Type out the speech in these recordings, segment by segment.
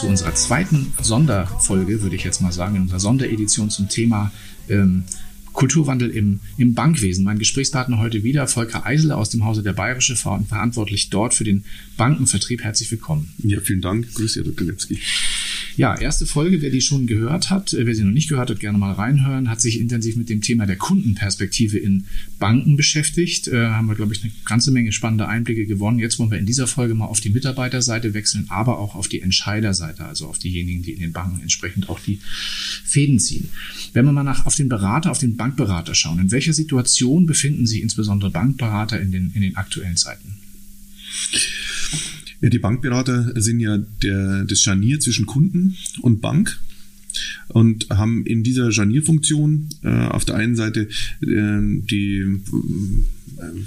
zu unserer zweiten Sonderfolge, würde ich jetzt mal sagen, in unserer Sonderedition zum Thema ähm, Kulturwandel im, im Bankwesen. Mein Gesprächspartner heute wieder, Volker Eisele aus dem Hause der Bayerische verantwortlich dort für den Bankenvertrieb. Herzlich willkommen. Ja, vielen Dank. Grüß Herr Dr. Letzki. Ja, erste Folge, wer die schon gehört hat, äh, wer sie noch nicht gehört hat, gerne mal reinhören, hat sich intensiv mit dem Thema der Kundenperspektive in Banken beschäftigt. Äh, haben wir, glaube ich, eine ganze Menge spannende Einblicke gewonnen. Jetzt wollen wir in dieser Folge mal auf die Mitarbeiterseite wechseln, aber auch auf die Entscheiderseite, also auf diejenigen, die in den Banken entsprechend auch die Fäden ziehen. Wenn wir mal nach, auf den Berater, auf den Bankberater schauen, in welcher Situation befinden sich insbesondere Bankberater in den, in den aktuellen Zeiten? Die Bankberater sind ja der, das Scharnier zwischen Kunden und Bank und haben in dieser Scharnierfunktion äh, auf der einen Seite äh, die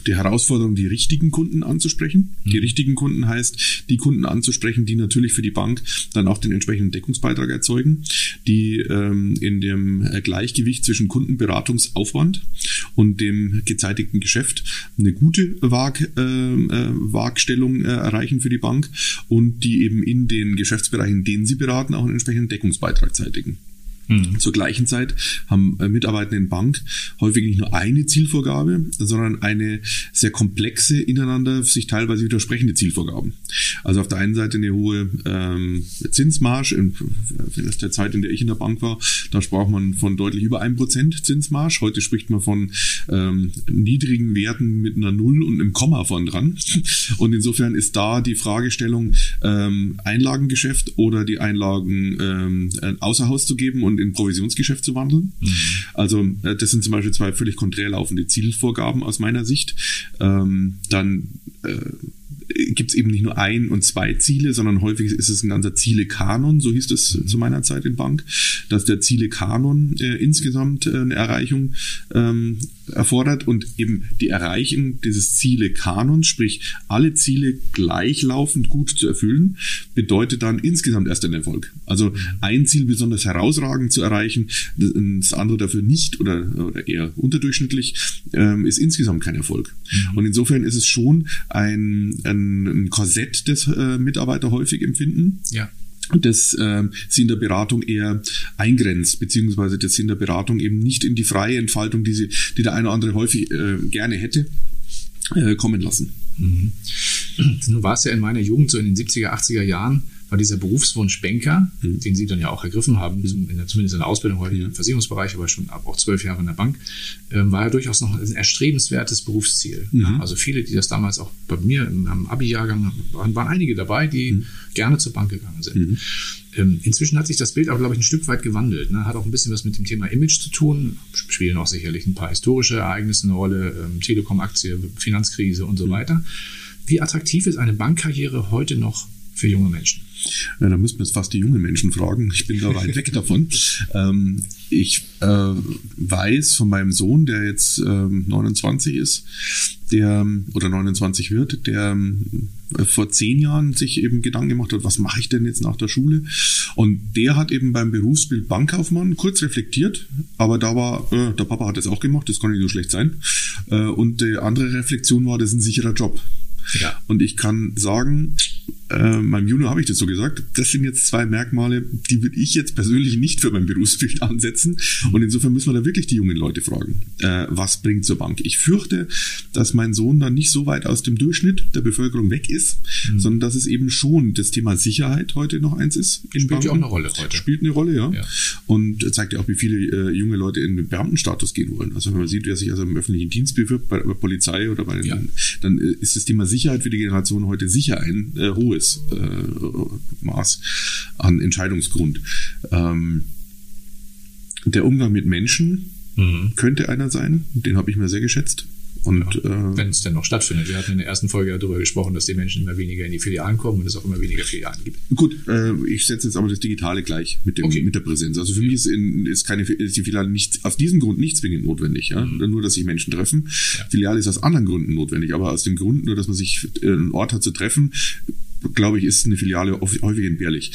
die Herausforderung, die richtigen Kunden anzusprechen. Mhm. Die richtigen Kunden heißt, die Kunden anzusprechen, die natürlich für die Bank dann auch den entsprechenden Deckungsbeitrag erzeugen, die ähm, in dem Gleichgewicht zwischen Kundenberatungsaufwand und dem gezeitigten Geschäft eine gute Waag, äh, äh, Waagstellung äh, erreichen für die Bank und die eben in den Geschäftsbereichen, denen sie beraten, auch einen entsprechenden Deckungsbeitrag zeitigen. Mhm. Zur gleichen Zeit haben äh, Mitarbeitende in Bank häufig nicht nur eine Zielvorgabe, sondern eine sehr komplexe, ineinander sich teilweise widersprechende Zielvorgaben. Also auf der einen Seite eine hohe ähm, Zinsmarge, in der Zeit, in der ich in der Bank war, da sprach man von deutlich über einem Prozent Zinsmarge. Heute spricht man von ähm, niedrigen Werten mit einer Null und einem Komma von dran. Und insofern ist da die Fragestellung, ähm, Einlagengeschäft oder die Einlagen ähm, außer Haus zu geben und und in Provisionsgeschäft zu wandeln. Mhm. Also äh, das sind zum Beispiel zwei völlig konträr laufende Zielvorgaben aus meiner Sicht. Ähm, dann äh, gibt es eben nicht nur ein und zwei Ziele, sondern häufig ist es ein ganzer Ziele-Kanon, so hieß es zu meiner Zeit in Bank, dass der Ziele-Kanon äh, insgesamt äh, eine Erreichung ähm, erfordert und eben die Erreichung dieses Ziele-Kanons, sprich alle Ziele gleichlaufend gut zu erfüllen, bedeutet dann insgesamt erst ein Erfolg. Also ein Ziel besonders herausragend zu erreichen, das andere dafür nicht oder, oder eher unterdurchschnittlich, ähm, ist insgesamt kein Erfolg. Mhm. Und insofern ist es schon ein, ein, ein Korsett, das äh, Mitarbeiter häufig empfinden. Ja das äh, sie in der Beratung eher eingrenzt, beziehungsweise das sie in der Beratung eben nicht in die freie Entfaltung, die, sie, die der eine oder andere häufig äh, gerne hätte, äh, kommen lassen. Mhm. Nun war es ja in meiner Jugend, so in den 70er, 80er Jahren, war dieser Berufswunsch Banker, mhm. den Sie dann ja auch ergriffen haben, mhm. in der, zumindest in der Ausbildung heute im Versicherungsbereich, aber schon ab auch zwölf Jahre in der Bank, ähm, war ja durchaus noch ein erstrebenswertes Berufsziel. Mhm. Ja, also viele, die das damals auch bei mir im Abi-Jahrgang waren, waren einige dabei, die mhm. gerne zur Bank gegangen sind. Mhm. Ähm, inzwischen hat sich das Bild auch, glaube ich, ein Stück weit gewandelt. Ne? Hat auch ein bisschen was mit dem Thema Image zu tun. Spielen auch sicherlich ein paar historische Ereignisse eine Rolle, ähm, Telekom-Aktie, Finanzkrise und so weiter. Wie attraktiv ist eine Bankkarriere heute noch für junge Menschen? Ja, da müssten wir jetzt fast die jungen Menschen fragen. Ich bin da weit weg davon. Ähm, ich äh, weiß von meinem Sohn, der jetzt ähm, 29 ist, der oder 29 wird, der ähm, vor zehn Jahren sich eben Gedanken gemacht hat, was mache ich denn jetzt nach der Schule? Und der hat eben beim Berufsbild Bankkaufmann kurz reflektiert, aber da war, äh, der Papa hat das auch gemacht, das kann nicht so schlecht sein. Äh, und die andere Reflexion war, das ist ein sicherer Job. Ja. Und ich kann sagen, äh, meinem Junior habe ich das so gesagt, das sind jetzt zwei Merkmale, die würde ich jetzt persönlich nicht für mein Berufsbild ansetzen. Und insofern müssen wir da wirklich die jungen Leute fragen, äh, was bringt zur Bank. Ich fürchte, dass mein Sohn dann nicht so weit aus dem Durchschnitt der Bevölkerung weg ist, mhm. sondern dass es eben schon das Thema Sicherheit heute noch eins ist. Spielt Banken. ja auch eine Rolle heute. Spielt eine Rolle, ja. ja. Und zeigt ja auch, wie viele äh, junge Leute in den Beamtenstatus gehen wollen. Also wenn man sieht, wer sich also im öffentlichen Dienst bewirbt, bei, bei Polizei oder bei den, ja. dann äh, ist das Thema Sicherheit für die Generation heute sicher ein äh, hohes äh, Maß an Entscheidungsgrund. Ähm, der Umgang mit Menschen mhm. könnte einer sein, den habe ich mir sehr geschätzt. Und, ja, äh, wenn es denn noch stattfindet. Wir hatten in der ersten Folge ja darüber gesprochen, dass die Menschen immer weniger in die Filialen kommen und es auch immer weniger Filialen gibt. Gut, äh, ich setze jetzt aber das Digitale gleich mit, dem, okay. mit der Präsenz. Also für mich ist, in, ist, keine, ist die Filiale nicht, aus diesem Grund nicht zwingend notwendig. Ja? Mhm. Nur, dass sich Menschen treffen. Ja. Filiale ist aus anderen Gründen notwendig, aber aus dem Grund nur, dass man sich äh, einen Ort hat zu treffen, glaube ich, ist eine Filiale häufig entbehrlich.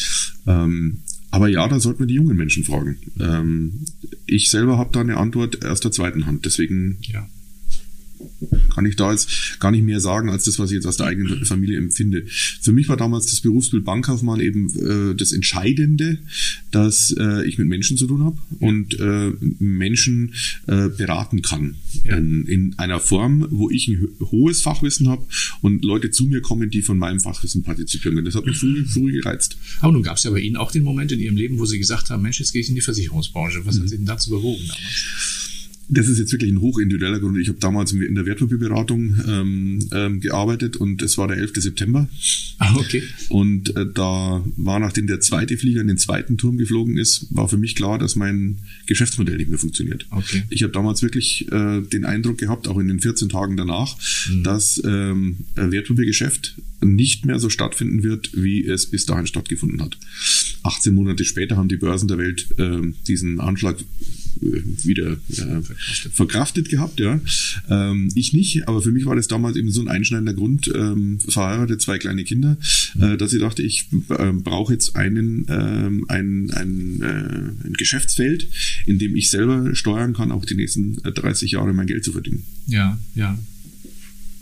Ähm, aber ja, da sollten wir die jungen Menschen fragen. Ähm, ich selber habe da eine Antwort erst der zweiten Hand, deswegen ja kann ich da jetzt gar nicht mehr sagen, als das, was ich jetzt aus der eigenen Familie empfinde. Für mich war damals das Berufsbild Bankkaufmann eben äh, das Entscheidende, dass äh, ich mit Menschen zu tun habe und äh, Menschen äh, beraten kann. Ja. In, in, einer Form, wo ich ein hohes Fachwissen habe und Leute zu mir kommen, die von meinem Fachwissen partizipieren. Das hat mich früh, früh gereizt. Aber nun gab es ja bei Ihnen auch den Moment in Ihrem Leben, wo Sie gesagt haben, Mensch, jetzt gehe ich in die Versicherungsbranche. Was mhm. hat Sie denn dazu bewogen damals? Das ist jetzt wirklich ein hochindividueller Grund. Ich habe damals in der Wertpapierberatung ähm, ähm, gearbeitet und es war der 11. September. Ah, okay. Und äh, da war, nachdem der zweite Flieger in den zweiten Turm geflogen ist, war für mich klar, dass mein Geschäftsmodell nicht mehr funktioniert. Okay. Ich habe damals wirklich äh, den Eindruck gehabt, auch in den 14 Tagen danach, mhm. dass ähm, Wertpapiergeschäft nicht mehr so stattfinden wird, wie es bis dahin stattgefunden hat. 18 Monate später haben die Börsen der Welt äh, diesen Anschlag wieder äh, verkraftet gehabt, ja. Ähm, ich nicht, aber für mich war das damals eben so ein einschneidender Grund, ähm, verheiratet, zwei kleine Kinder, äh, dass ich dachte, ich äh, brauche jetzt einen, ähm, ein, ein, äh, ein Geschäftsfeld, in dem ich selber steuern kann, auch die nächsten 30 Jahre mein Geld zu verdienen. Ja, ja.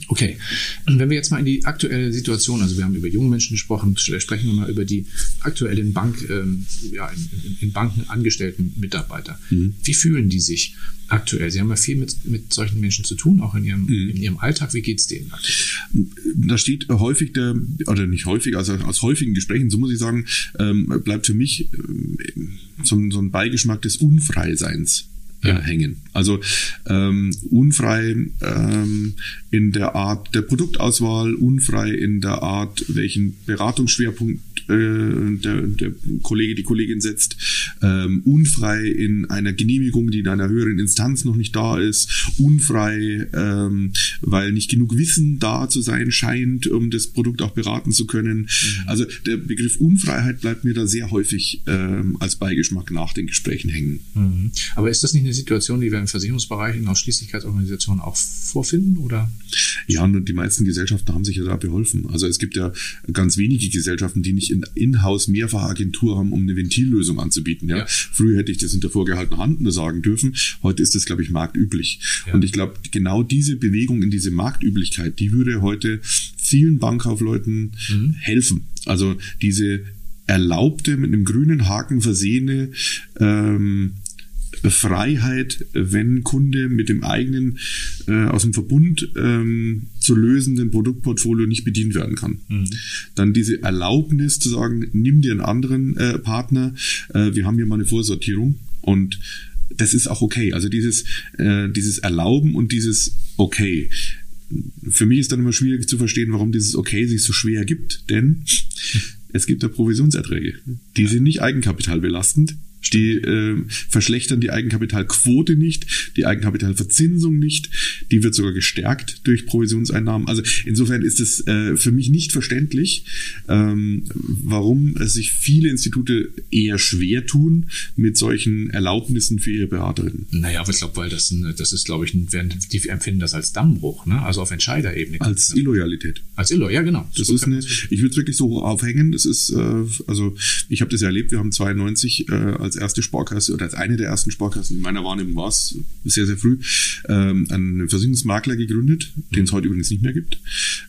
Okay, und wenn wir jetzt mal in die aktuelle Situation, also wir haben über junge Menschen gesprochen, sprechen wir mal über die aktuellen Bank, ähm, ja, in, in, Banken angestellten Mitarbeiter. Mhm. Wie fühlen die sich aktuell? Sie haben ja viel mit, mit solchen Menschen zu tun, auch in ihrem, mhm. in ihrem Alltag. Wie geht es denen aktuell? Da steht häufig der, oder nicht häufig, also aus häufigen Gesprächen, so muss ich sagen, ähm, bleibt für mich ähm, so, so ein Beigeschmack des Unfreiseins ja. hängen. Also ähm, unfrei ähm, in der Art der Produktauswahl, unfrei in der Art, welchen Beratungsschwerpunkt äh, der, der Kollege, die Kollegin setzt, ähm, unfrei in einer Genehmigung, die in einer höheren Instanz noch nicht da ist, unfrei, ähm, weil nicht genug Wissen da zu sein scheint, um das Produkt auch beraten zu können. Mhm. Also der Begriff Unfreiheit bleibt mir da sehr häufig ähm, als Beigeschmack nach den Gesprächen hängen. Mhm. Aber ist das nicht eine Situation, die wir im Versicherungsbereich in Ausschließlichkeitsorganisationen auch vorfinden? Oder? Ja, und die meisten Gesellschaften haben sich ja da beholfen. Also es gibt ja ganz wenige Gesellschaften, die nicht in In-house Mehrfachagentur haben, um eine Ventillösung anzubieten. Ja? ja? Früher hätte ich das hinter vorgehaltener Hand nur sagen dürfen. Heute ist das, glaube ich, marktüblich. Ja. Und ich glaube, genau diese Bewegung in diese Marktüblichkeit, die würde heute vielen Bankkaufleuten mhm. helfen. Also diese erlaubte, mit einem grünen Haken versehene ähm, Freiheit, wenn Kunde mit dem eigenen äh, aus dem Verbund ähm, zu lösenden Produktportfolio nicht bedient werden kann. Mhm. Dann diese Erlaubnis zu sagen, nimm dir einen anderen äh, Partner, äh, wir haben hier mal eine Vorsortierung und das ist auch okay. Also dieses, äh, dieses Erlauben und dieses Okay. Für mich ist dann immer schwierig zu verstehen, warum dieses Okay sich so schwer gibt, denn es gibt ja Provisionserträge. Die ja. sind nicht eigenkapitalbelastend, die äh, verschlechtern die Eigenkapitalquote nicht, die Eigenkapitalverzinsung nicht, die wird sogar gestärkt durch Provisionseinnahmen. Also insofern ist es äh, für mich nicht verständlich, ähm, warum sich viele Institute eher schwer tun mit solchen Erlaubnissen für ihre Beraterinnen. Naja, aber ich glaube, weil das, das ist, glaube ich, ein, die empfinden das als Dammbruch, ne? also auf Entscheiderebene. Als Illoyalität. Als Illoyalität, ja genau. Das ist eine, ich würde es wirklich so aufhängen, das ist, äh, also ich habe das ja erlebt, wir haben 92 äh, als erste Sparkasse oder als eine der ersten Sparkassen, in meiner Wahrnehmung war es sehr, sehr früh, ähm, einen Versicherungsmakler gegründet, den es heute übrigens nicht mehr gibt.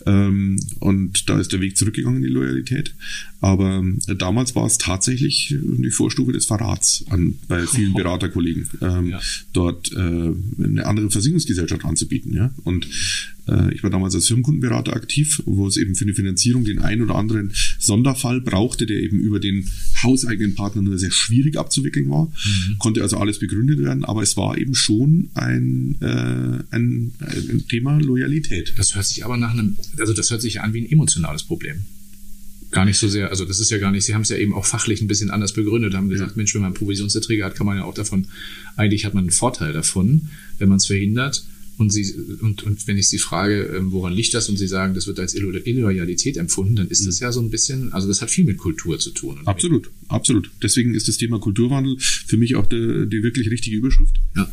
Ähm, und da ist der Weg zurückgegangen in die Loyalität. Aber äh, damals war es tatsächlich die Vorstufe des Verrats an, bei vielen Beraterkollegen, ähm, ja. dort äh, eine andere Versicherungsgesellschaft anzubieten. Ja? Und äh, ich war damals als Firmenkundenberater aktiv, wo es eben für eine Finanzierung den einen oder anderen Sonderfall brauchte, der eben über den hauseigenen Partner nur sehr schwierig abzuwickeln war. Mhm. Konnte also alles begründet werden, aber es war eben schon ein, äh, ein, ein Thema Loyalität. Das hört sich aber nach einem, also das hört sich an wie ein emotionales Problem gar nicht so sehr, also das ist ja gar nicht, Sie haben es ja eben auch fachlich ein bisschen anders begründet, haben gesagt, ja. Mensch, wenn man Provisionserträge hat, kann man ja auch davon, eigentlich hat man einen Vorteil davon, wenn man es verhindert. Und, Sie, und, und wenn ich Sie frage, ähm, woran liegt das, und Sie sagen, das wird als Illoyalität empfunden, dann ist das mhm. ja so ein bisschen, also das hat viel mit Kultur zu tun. Absolut, absolut. Deswegen ist das Thema Kulturwandel für mich auch die, die wirklich richtige Überschrift. Ja.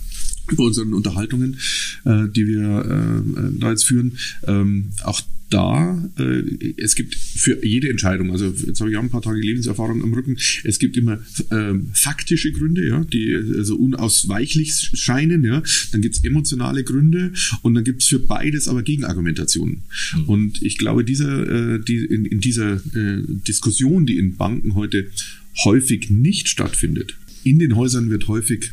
Über unseren Unterhaltungen, äh, die wir äh, da jetzt führen. Ähm, auch da, äh, es gibt für jede Entscheidung, also jetzt habe ich auch ein paar Tage Lebenserfahrung am Rücken, es gibt immer ähm, faktische Gründe, ja, die also unausweichlich scheinen, ja, dann gibt es emotionale Gründe und dann gibt es für beides aber Gegenargumentationen. Mhm. Und ich glaube, dieser, äh, die, in, in dieser äh, Diskussion, die in Banken heute häufig nicht stattfindet, in den Häusern wird häufig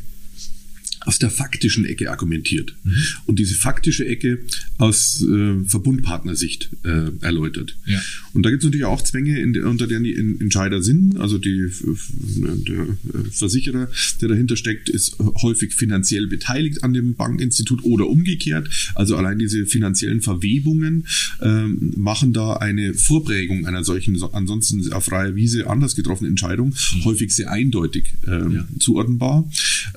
aus der faktischen Ecke argumentiert mhm. und diese faktische Ecke aus äh, Verbundpartnersicht äh, erläutert. Ja. Und da gibt es natürlich auch Zwänge, in, unter denen die Entscheider sind. Also die, der Versicherer, der dahinter steckt, ist häufig finanziell beteiligt an dem Bankinstitut oder umgekehrt. Also allein diese finanziellen Verwebungen äh, machen da eine Vorprägung einer solchen, ansonsten auf freier Wiese anders getroffenen Entscheidung mhm. häufig sehr eindeutig ähm, ja. zuordnenbar.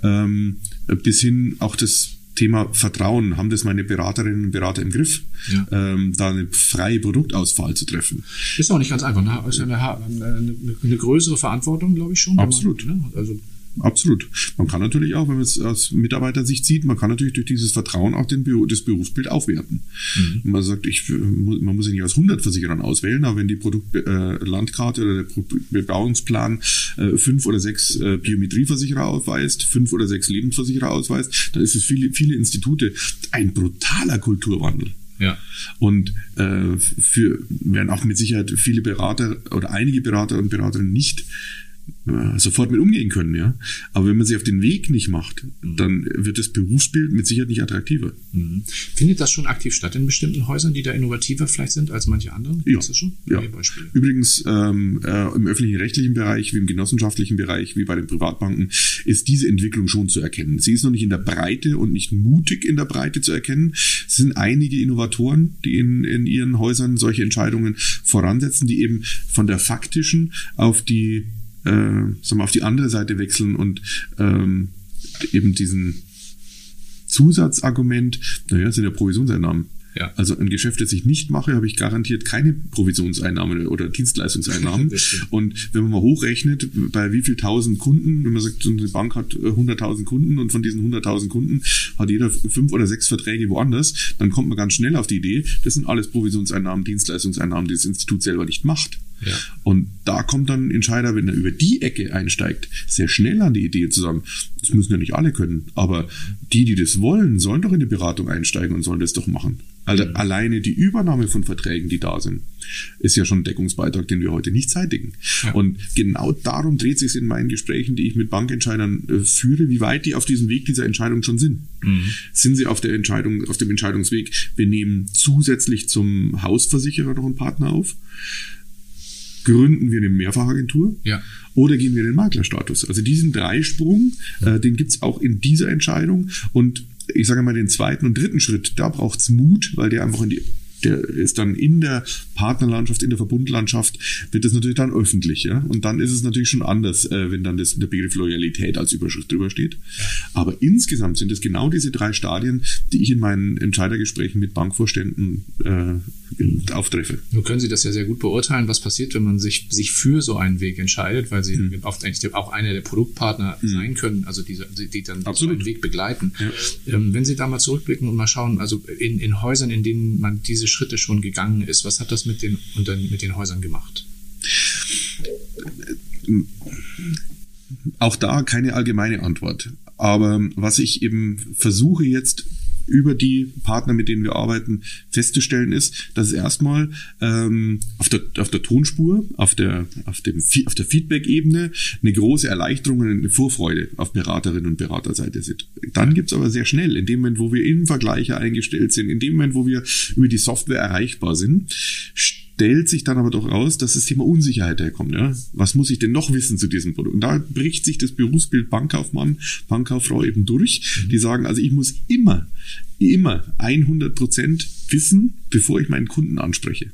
Ähm, bis hin auch das Thema Vertrauen, haben das meine Beraterinnen und Berater im Griff, ja. ähm, da eine freie Produktauswahl zu treffen. Ist auch nicht ganz einfach. Ne? Also eine, eine, eine größere Verantwortung, glaube ich schon. Absolut. Man, ne? Also Absolut. Man kann natürlich auch, wenn man es aus Mitarbeitersicht sieht, man kann natürlich durch dieses Vertrauen auch den, das Berufsbild aufwerten. Mhm. Man sagt, ich, man muss sich nicht aus 100 Versicherern auswählen, aber wenn die Produktlandkarte äh, oder der Bebauungsplan äh, fünf oder sechs äh, Biometrieversicherer aufweist, fünf oder sechs Lebensversicherer ausweist, dann ist es viele, viele Institute ein brutaler Kulturwandel. Ja. Und äh, für werden auch mit Sicherheit viele Berater oder einige Berater und Beraterinnen nicht äh, sofort mit umgehen können, ja. Aber wenn man sich auf den Weg nicht macht, dann wird das Berufsbild mit Sicherheit nicht attraktiver. Mhm. Findet das schon aktiv statt in bestimmten Häusern, die da innovativer vielleicht sind als manche anderen? Ja. Ist das schon? ja. Übrigens ähm, äh, im öffentlichen rechtlichen Bereich, wie im genossenschaftlichen Bereich, wie bei den Privatbanken, ist diese Entwicklung schon zu erkennen. Sie ist noch nicht in der Breite und nicht mutig in der Breite zu erkennen. Es sind einige Innovatoren, die in, in ihren Häusern solche Entscheidungen voransetzen, die eben von der faktischen auf die äh, sagen wir, auf die andere Seite wechseln und ähm, eben diesen Zusatzargument, naja, sind ja Provisionseinnahmen. Ja. Also ein Geschäft, das ich nicht mache, habe ich garantiert keine Provisionseinnahmen oder Dienstleistungseinnahmen. und wenn man mal hochrechnet, bei wie viel tausend Kunden, wenn man sagt, eine Bank hat 100.000 Kunden und von diesen 100.000 Kunden hat jeder fünf oder sechs Verträge woanders, dann kommt man ganz schnell auf die Idee, das sind alles Provisionseinnahmen, Dienstleistungseinnahmen, die das Institut selber nicht macht. Ja. Und da kommt dann ein Entscheider, wenn er über die Ecke einsteigt, sehr schnell an die Idee zu sagen, das müssen ja nicht alle können, aber die, die das wollen, sollen doch in die Beratung einsteigen und sollen das doch machen. Also mhm. alleine die Übernahme von Verträgen, die da sind, ist ja schon ein Deckungsbeitrag, den wir heute nicht zeitigen. Ja. Und genau darum dreht sich in meinen Gesprächen, die ich mit Bankentscheidern äh, führe, wie weit die auf diesem Weg dieser Entscheidung schon sind. Mhm. Sind sie auf der Entscheidung, auf dem Entscheidungsweg, wir nehmen zusätzlich zum Hausversicherer noch einen Partner auf? Gründen wir eine Mehrfachagentur ja. oder gehen wir in den Maklerstatus. Also diesen Dreisprung, äh, den gibt's auch in dieser Entscheidung. Und ich sage mal, den zweiten und dritten Schritt, da braucht's Mut, weil der einfach in die der ist dann in der Partnerlandschaft, in der Verbundlandschaft, wird das natürlich dann öffentlich. Ja? Und dann ist es natürlich schon anders, äh, wenn dann das, der Begriff Loyalität als Überschrift drüber steht. Aber insgesamt sind es genau diese drei Stadien, die ich in meinen Entscheidergesprächen mit Bankvorständen äh, auftreffe. Nun können Sie das ja sehr gut beurteilen, was passiert, wenn man sich, sich für so einen Weg entscheidet, weil Sie mhm. oft eigentlich auch einer der Produktpartner mhm. sein können, also die, die dann Absolut. so einen Weg begleiten. Ja. Ähm, wenn Sie da mal zurückblicken und mal schauen, also in, in Häusern, in denen man diese Schritte schon gegangen ist, was hat das mit den, mit den Häusern gemacht? Auch da keine allgemeine Antwort. Aber was ich eben versuche jetzt über die Partner, mit denen wir arbeiten, festzustellen ist, dass es erstmal ähm, auf, der, auf der Tonspur, auf der, auf dem, auf der Feedback-Ebene eine große Erleichterung und eine Vorfreude auf Beraterinnen und Beraterseite sind. Dann gibt's aber sehr schnell, in dem Moment, wo wir im Vergleicher eingestellt sind, in dem Moment, wo wir über die Software erreichbar sind, stellt sich dann aber doch raus, dass das Thema Unsicherheit herkommt. Ja? Was muss ich denn noch wissen zu diesem Produkt? Und da bricht sich das Berufsbild Bankkaufmann, Bankkauffrau eben durch. Mhm. Die sagen, also ich muss immer, immer 100 Prozent wissen, bevor ich meinen Kunden anspreche.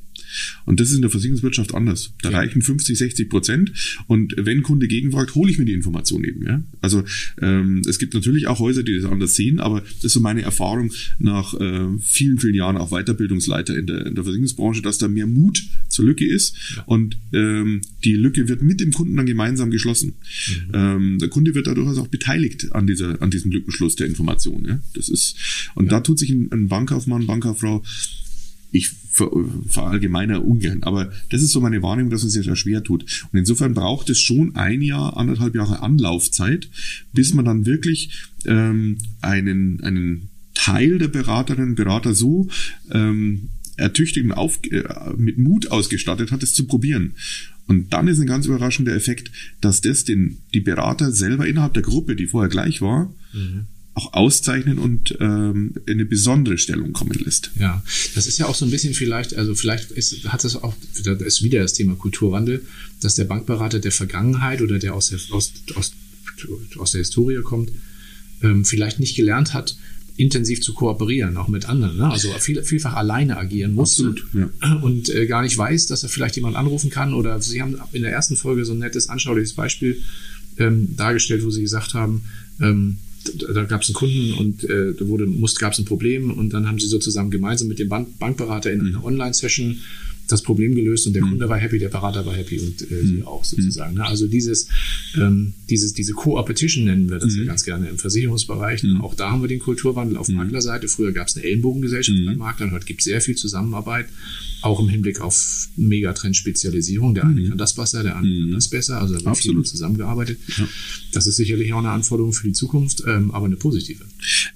Und das ist in der Versicherungswirtschaft anders. Da ja. reichen 50, 60 Prozent. Und wenn Kunde gegenfragt, hole ich mir die Information eben. Ja? Also ähm, es gibt natürlich auch Häuser, die das anders sehen, aber das ist so meine Erfahrung nach äh, vielen, vielen Jahren auch Weiterbildungsleiter in der, in der Versicherungsbranche, dass da mehr Mut zur Lücke ist ja. und ähm, die Lücke wird mit dem Kunden dann gemeinsam geschlossen. Mhm. Ähm, der Kunde wird dadurch auch beteiligt an dieser, an diesem Lückenschluss der Information. Ja? Das ist und ja. da tut sich ein, ein Bankkaufmann, Bankkauffrau ich verallgemeiner ungern, aber das ist so meine Wahrnehmung, dass es sich da schwer tut. Und insofern braucht es schon ein Jahr, anderthalb Jahre Anlaufzeit, bis man dann wirklich ähm, einen, einen Teil der Beraterinnen und Berater so ähm, ertüchtigt und auf, äh, mit Mut ausgestattet hat, es zu probieren. Und dann ist ein ganz überraschender Effekt, dass das den, die Berater selber innerhalb der Gruppe, die vorher gleich war, mhm auch auszeichnen und ähm, in eine besondere Stellung kommen lässt. Ja, das ist ja auch so ein bisschen vielleicht, also vielleicht ist, hat das auch, das ist wieder das Thema Kulturwandel, dass der Bankberater der Vergangenheit oder der aus der, aus, aus, aus der Historie kommt, ähm, vielleicht nicht gelernt hat, intensiv zu kooperieren, auch mit anderen. Ne? Also viel, vielfach alleine agieren muss Absolut, ja. und äh, gar nicht weiß, dass er vielleicht jemand anrufen kann. Oder Sie haben in der ersten Folge so ein nettes, anschauliches Beispiel ähm, dargestellt, wo Sie gesagt haben, ähm, da gab es einen Kunden und äh, da wurde, gab es ein Problem und dann haben sie sozusagen gemeinsam mit dem Bank, Bankberater in einer mhm. Online-Session das Problem gelöst und der mhm. Kunde war happy, der Berater war happy und äh, sie mhm. auch sozusagen. Ne? Also dieses, ähm, dieses, diese Co-Opetition nennen wir das ja ganz gerne im Versicherungsbereich. Auch da haben wir den Kulturwandel auf Maklerseite. Früher gab es eine Ellenbogengesellschaft bei Maklern, heute gibt es sehr viel Zusammenarbeit auch im Hinblick auf Megatrend-Spezialisierung. Der eine mhm. kann das besser, der andere mhm. kann das besser. Also da wird viel zusammengearbeitet. Ja. Das ist sicherlich auch eine Anforderung für die Zukunft, ähm, aber eine positive.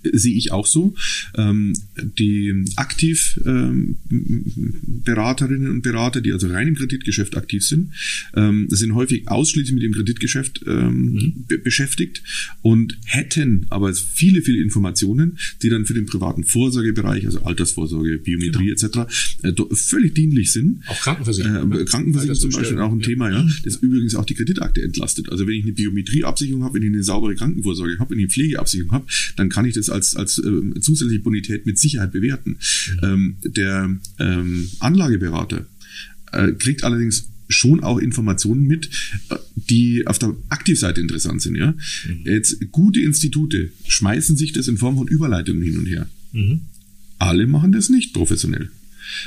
Sehe ich auch so. Ähm, die aktiv ähm, Beraterinnen und Berater, die also rein im Kreditgeschäft aktiv sind, ähm, sind häufig ausschließlich mit dem Kreditgeschäft ähm, mhm. beschäftigt und hätten aber viele, viele Informationen, die dann für den privaten Vorsorgebereich, also Altersvorsorge, Biometrie genau. etc., äh, völlig dienlich sind. Auch Krankenversicherung. Äh, Krankenversicherung zum Beispiel auch ein ja. Thema, ja. Das übrigens auch die Kreditakte entlastet. Also wenn ich eine Biometrieabsicherung habe, wenn ich eine saubere Krankenvorsorge habe, wenn ich eine Pflegeabsicherung habe, dann kann ich das als, als äh, zusätzliche Bonität mit Sicherheit bewerten. Ähm, der ähm, Anlageberater äh, kriegt allerdings schon auch Informationen mit, äh, die auf der Aktivseite interessant sind. Ja? Mhm. Jetzt gute Institute schmeißen sich das in Form von Überleitungen hin und her. Mhm. Alle machen das nicht professionell.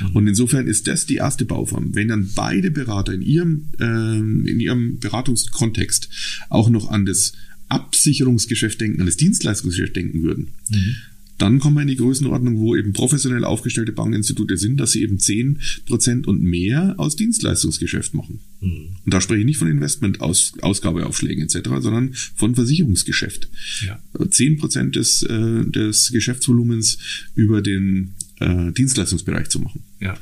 Mhm. Und insofern ist das die erste Bauform. Wenn dann beide Berater in ihrem, äh, in ihrem Beratungskontext auch noch an das Absicherungsgeschäft denken, an das Dienstleistungsgeschäft denken würden, mhm. dann kommen wir in die Größenordnung, wo eben professionell aufgestellte Bankinstitute sind, dass sie eben 10% und mehr aus Dienstleistungsgeschäft machen. Mhm. Und da spreche ich nicht von Investment-Ausgabeaufschlägen etc., sondern von Versicherungsgeschäft. Ja. 10% des, äh, des Geschäftsvolumens über den äh, Dienstleistungsbereich zu machen. Ja.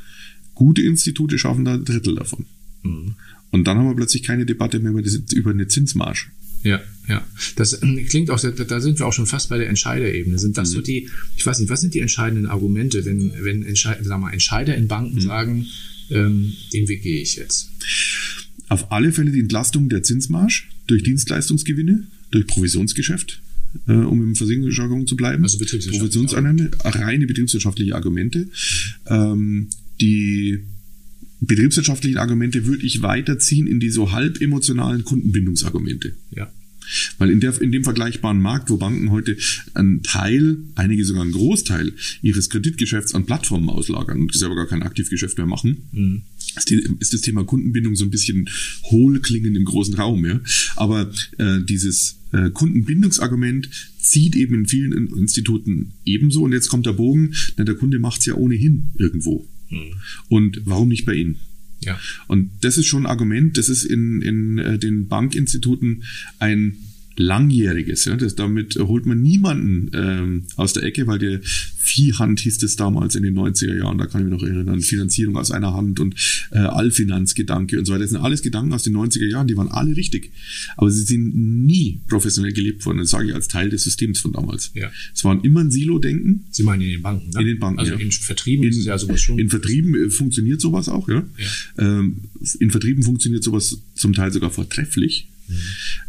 Gute Institute schaffen da ein Drittel davon. Mhm. Und dann haben wir plötzlich keine Debatte mehr über, eine Zinsmarge. Ja, ja. Das ähm, klingt auch, da sind wir auch schon fast bei der Entscheiderebene. Sind das mhm. so die, ich weiß nicht, was sind die entscheidenden Argumente, wenn, wenn Entscheider, sagen wir, Entscheider in Banken mhm. sagen, ähm, den Weg gehe ich jetzt? Auf alle Fälle die Entlastung der Zinsmarge durch Dienstleistungsgewinne, durch Provisionsgeschäft äh, um im Versicherungsjargon zu bleiben. Also Provisionseinnahme, reine betriebswirtschaftliche Argumente. Ähm, die betriebswirtschaftlichen Argumente würde ich weiterziehen in die so halb emotionalen Kundenbindungsargumente. Ja. Weil in, der, in dem vergleichbaren Markt, wo Banken heute einen Teil, einige sogar einen Großteil ihres Kreditgeschäfts an Plattformen auslagern und selber gar kein Aktivgeschäft mehr machen, mhm. Ist, das Thema Kundenbindung so ein bisschen hohlklingend im großen Raum. Ja? Aber äh, dieses äh, Kundenbindungsargument zieht eben in vielen Instituten ebenso. Und jetzt kommt der Bogen, na, der Kunde macht es ja ohnehin irgendwo. Mhm. Und warum nicht bei Ihnen? Ja. Und das ist schon ein Argument, das ist in, in äh, den Bankinstituten ein langjähriges. Ja, das, damit holt man niemanden ähm, aus der Ecke, weil der Viehhand hieß es damals in den 90er Jahren, da kann ich mich noch erinnern, Finanzierung aus einer Hand und äh, Allfinanzgedanke und so weiter. Das sind alles Gedanken aus den 90er Jahren, die waren alle richtig. Aber sie sind nie professionell gelebt worden, das sage ich als Teil des Systems von damals. Ja. Es waren immer ein Silo-Denken. Sie meinen in den Banken, ne? In den Banken, Also ja. in Vertrieben in, ist ja sowas schon. In Vertrieben äh, funktioniert sowas auch, ja. ja. Ähm, in Vertrieben funktioniert sowas zum Teil sogar vortrefflich. Mhm.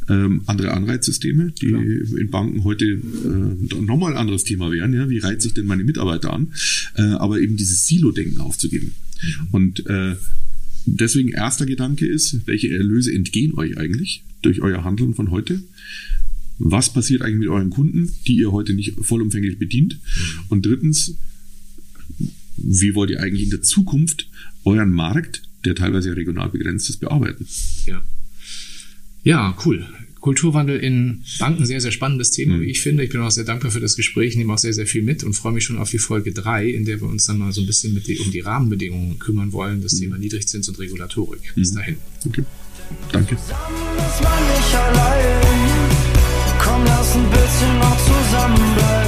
Ähm, andere Anreizsysteme, die Klar. in Banken heute äh, nochmal ein anderes Thema wären. Ja? Wie reize ich denn meine Mitarbeiter an? Äh, aber eben dieses Silo-Denken aufzugeben. Mhm. Und äh, deswegen erster Gedanke ist, welche Erlöse entgehen euch eigentlich durch euer Handeln von heute? Was passiert eigentlich mit euren Kunden, die ihr heute nicht vollumfänglich bedient? Mhm. Und drittens, wie wollt ihr eigentlich in der Zukunft euren Markt der teilweise regional begrenzt ist, bearbeiten. Ja. Ja, cool. Kulturwandel in Banken, sehr, sehr spannendes Thema, mhm. wie ich finde. Ich bin auch sehr dankbar für das Gespräch, nehme auch sehr, sehr viel mit und freue mich schon auf die Folge 3, in der wir uns dann mal so ein bisschen mit die, um die Rahmenbedingungen kümmern wollen, das mhm. Thema Niedrigzins und Regulatorik. Bis mhm. dahin. Okay. Danke. Zusammen ist man nicht allein. Komm, lass ein bisschen noch zusammenbleiben.